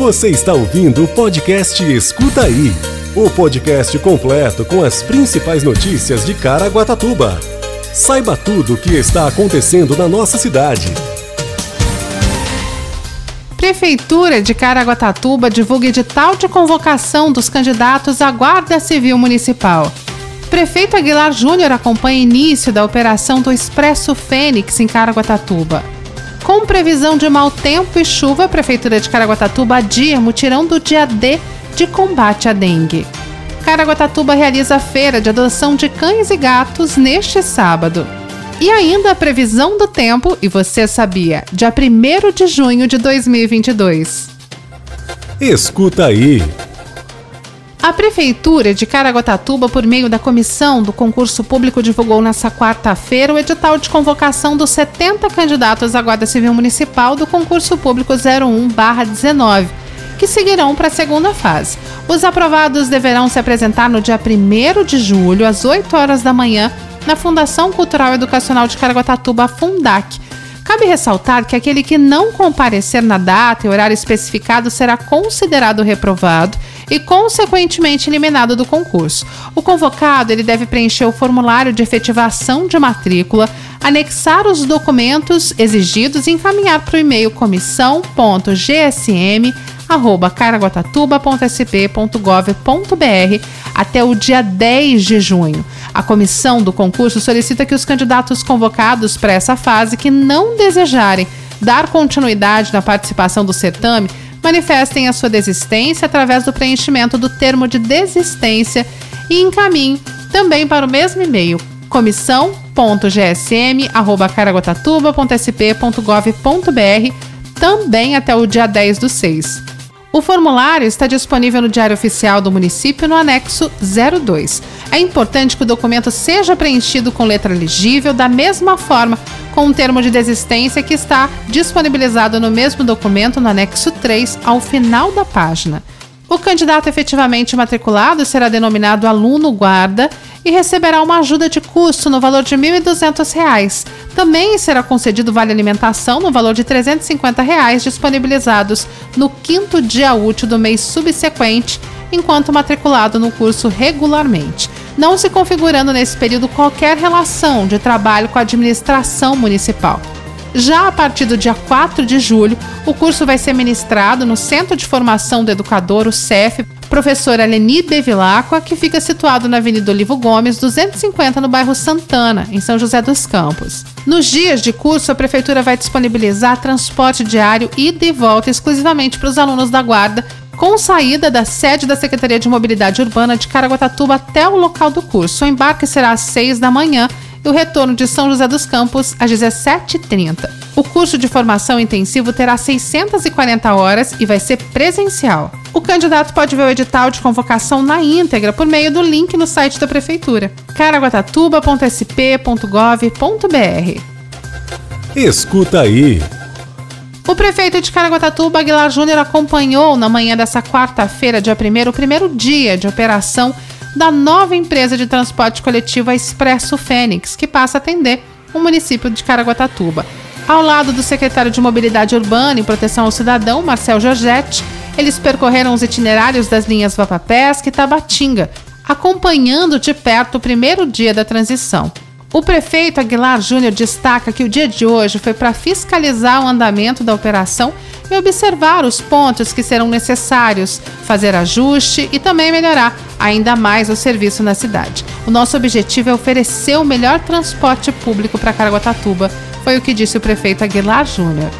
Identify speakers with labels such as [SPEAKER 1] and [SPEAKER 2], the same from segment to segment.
[SPEAKER 1] Você está ouvindo o podcast Escuta Aí o podcast completo com as principais notícias de Caraguatatuba. Saiba tudo o que está acontecendo na nossa cidade.
[SPEAKER 2] Prefeitura de Caraguatatuba divulga edital de convocação dos candidatos à Guarda Civil Municipal. Prefeito Aguilar Júnior acompanha início da operação do Expresso Fênix em Caraguatatuba. Com previsão de mau tempo e chuva, a Prefeitura de Caraguatatuba adia mutirão do dia D de combate à dengue. Caraguatatuba realiza a feira de adoção de cães e gatos neste sábado. E ainda a previsão do tempo, e você sabia, dia 1 de junho de 2022.
[SPEAKER 1] Escuta aí.
[SPEAKER 2] A Prefeitura de Caraguatatuba, por meio da comissão do concurso público, divulgou nesta quarta-feira o edital de convocação dos 70 candidatos à Guarda Civil Municipal do concurso público 01-19, que seguirão para a segunda fase. Os aprovados deverão se apresentar no dia 1 de julho, às 8 horas da manhã, na Fundação Cultural Educacional de Caraguatatuba, Fundac. Cabe ressaltar que aquele que não comparecer na data e horário especificado será considerado reprovado e, consequentemente, eliminado do concurso. O convocado ele deve preencher o formulário de efetivação de matrícula, anexar os documentos exigidos e encaminhar para o e-mail comissão.gsm caraguatatuba.sp.gov.br até o dia 10 de junho. A comissão do concurso solicita que os candidatos convocados para essa fase que não desejarem dar continuidade na participação do certame manifestem a sua desistência através do preenchimento do termo de desistência e encaminhem também para o mesmo e-mail comissão.gsm@caraguatatuba.sp.gov.br também até o dia 10 do 6. O formulário está disponível no Diário Oficial do município no anexo 02. É importante que o documento seja preenchido com letra legível, da mesma forma com o termo de desistência que está disponibilizado no mesmo documento no anexo 3, ao final da página. O candidato efetivamente matriculado será denominado aluno guarda e receberá uma ajuda de custo no valor de R$ 1.200. Também será concedido vale alimentação no valor de 350 reais, disponibilizados no quinto dia útil do mês subsequente, enquanto matriculado no curso regularmente, não se configurando nesse período qualquer relação de trabalho com a administração municipal. Já a partir do dia 4 de julho, o curso vai ser ministrado no Centro de Formação do Educador, o CEF, professora Leni Bevilacqua, que fica situado na Avenida Olivo Gomes, 250, no bairro Santana, em São José dos Campos. Nos dias de curso, a Prefeitura vai disponibilizar transporte diário e volta exclusivamente para os alunos da Guarda, com saída da sede da Secretaria de Mobilidade Urbana de Caraguatatuba até o local do curso. O embarque será às 6 da manhã e o retorno de São José dos Campos às 17h30. O curso de formação intensivo terá 640 horas e vai ser presencial. O candidato pode ver o edital de convocação na íntegra por meio do link no site da Prefeitura, caraguatatuba.sp.gov.br.
[SPEAKER 1] Escuta aí.
[SPEAKER 2] O prefeito de Caraguatatuba, Aguilar Júnior, acompanhou na manhã dessa quarta-feira, dia 1 o primeiro dia de operação da nova empresa de transporte coletivo Expresso Fênix, que passa a atender o município de Caraguatatuba. Ao lado do secretário de Mobilidade Urbana e Proteção ao Cidadão, Marcel Giorgetti, eles percorreram os itinerários das linhas Vapapesca e Tabatinga, acompanhando de perto o primeiro dia da transição. O prefeito Aguilar Júnior destaca que o dia de hoje foi para fiscalizar o andamento da operação e observar os pontos que serão necessários, fazer ajuste e também melhorar ainda mais o serviço na cidade. O nosso objetivo é oferecer o melhor transporte público para Caraguatatuba, foi o que disse o prefeito Aguilar Júnior.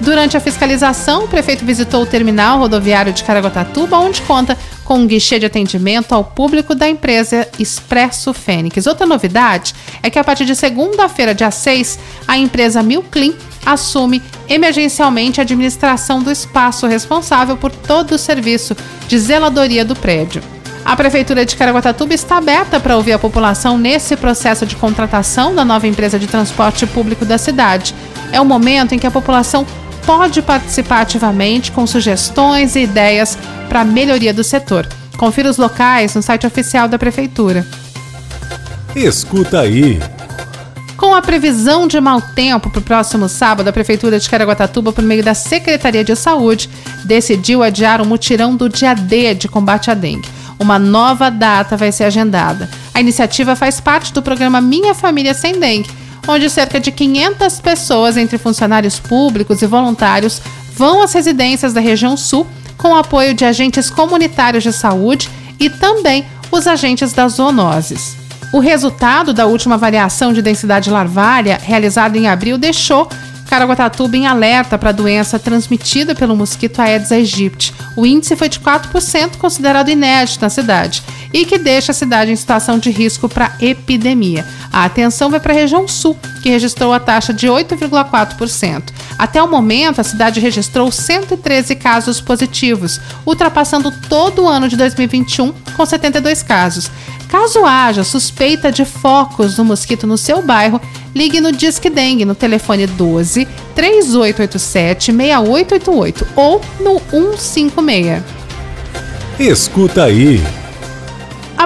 [SPEAKER 2] Durante a fiscalização, o prefeito visitou o terminal rodoviário de Caraguatatuba, onde conta com um guichê de atendimento ao público da empresa Expresso Fênix. Outra novidade é que a partir de segunda-feira, dia 6, a empresa Milclean assume emergencialmente a administração do espaço responsável por todo o serviço de zeladoria do prédio. A Prefeitura de Caraguatatuba está aberta para ouvir a população nesse processo de contratação da nova empresa de transporte público da cidade. É o momento em que a população pode participar ativamente com sugestões e ideias para a melhoria do setor. Confira os locais no site oficial da Prefeitura.
[SPEAKER 1] Escuta aí.
[SPEAKER 2] Com a previsão de mau tempo para o próximo sábado, a Prefeitura de Caraguatatuba, por meio da Secretaria de Saúde, decidiu adiar o mutirão do dia D de combate à dengue. Uma nova data vai ser agendada. A iniciativa faz parte do programa Minha Família Sem Dengue, onde cerca de 500 pessoas, entre funcionários públicos e voluntários, vão às residências da região sul com o apoio de agentes comunitários de saúde e também os agentes das zoonoses. O resultado da última avaliação de densidade larvária, realizada em abril, deixou Caraguatatuba em alerta para a doença transmitida pelo mosquito Aedes aegypti. O índice foi de 4%, considerado inédito na cidade, e que deixa a cidade em situação de risco para epidemia. A atenção vai para a região sul, que registrou a taxa de 8,4%. Até o momento, a cidade registrou 113 casos positivos, ultrapassando todo o ano de 2021 com 72 casos. Caso haja suspeita de focos do mosquito no seu bairro, ligue no Disque Dengue no telefone 12 3887 6888 ou no 156.
[SPEAKER 1] Escuta aí.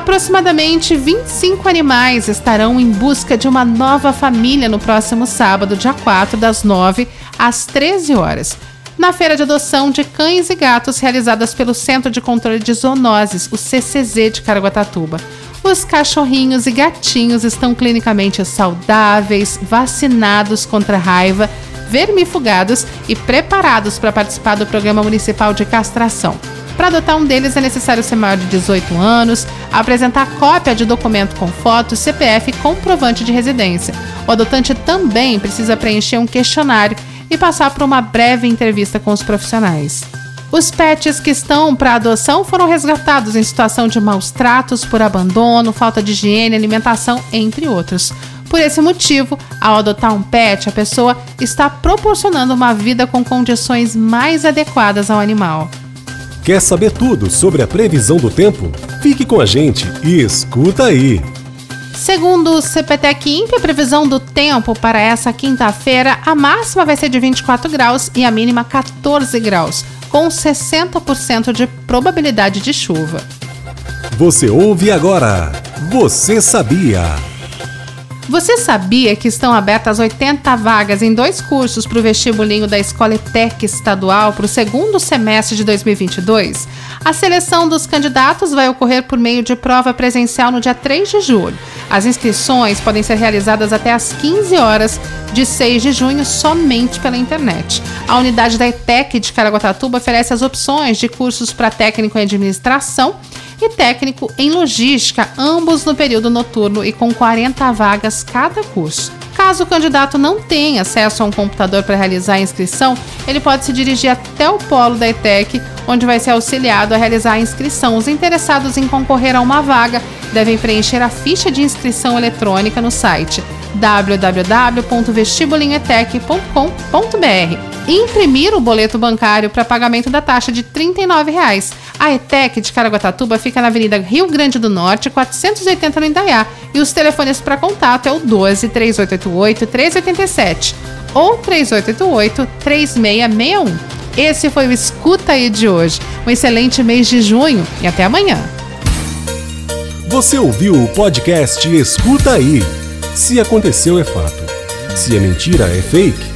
[SPEAKER 2] Aproximadamente 25 animais estarão em busca de uma nova família no próximo sábado, dia 4, das 9 às 13 horas na feira de adoção de cães e gatos realizadas pelo Centro de Controle de Zoonoses, o CCZ de Caraguatatuba. Os cachorrinhos e gatinhos estão clinicamente saudáveis, vacinados contra raiva, vermifugados e preparados para participar do Programa Municipal de Castração. Para adotar um deles é necessário ser maior de 18 anos, apresentar cópia de documento com foto, CPF e comprovante de residência. O adotante também precisa preencher um questionário e passar por uma breve entrevista com os profissionais. Os pets que estão para adoção foram resgatados em situação de maus tratos por abandono, falta de higiene, alimentação, entre outros. Por esse motivo, ao adotar um pet, a pessoa está proporcionando uma vida com condições mais adequadas ao animal.
[SPEAKER 1] Quer saber tudo sobre a previsão do tempo? Fique com a gente e escuta aí!
[SPEAKER 2] Segundo o CPTEC Imp, a previsão do tempo para essa quinta-feira, a máxima vai ser de 24 graus e a mínima 14 graus, com 60% de probabilidade de chuva.
[SPEAKER 1] Você ouve agora. Você sabia?
[SPEAKER 2] Você sabia que estão abertas 80 vagas em dois cursos para o vestibulinho da Escola ETEC Estadual para o segundo semestre de 2022? A seleção dos candidatos vai ocorrer por meio de prova presencial no dia 3 de julho. As inscrições podem ser realizadas até às 15 horas de 6 de junho somente pela internet. A unidade da ETEC de Caraguatatuba oferece as opções de cursos para técnico em administração e técnico em logística, ambos no período noturno e com 40 vagas cada curso. Caso o candidato não tenha acesso a um computador para realizar a inscrição, ele pode se dirigir até o polo da ETEC, onde vai ser auxiliado a realizar a inscrição. Os interessados em concorrer a uma vaga devem preencher a ficha de inscrição eletrônica no site www.vestibulinetec.com.br e imprimir o boleto bancário para pagamento da taxa de 39 reais. A ETEC de Caraguatatuba fica na Avenida Rio Grande do Norte, 480 no Indaiá, e os telefones para contato é o 12 3888 387 ou 3888 3661. Esse foi o Escuta aí de hoje. Um excelente mês de junho e até amanhã.
[SPEAKER 1] Você ouviu o podcast Escuta aí. Se aconteceu é fato. Se é mentira é fake.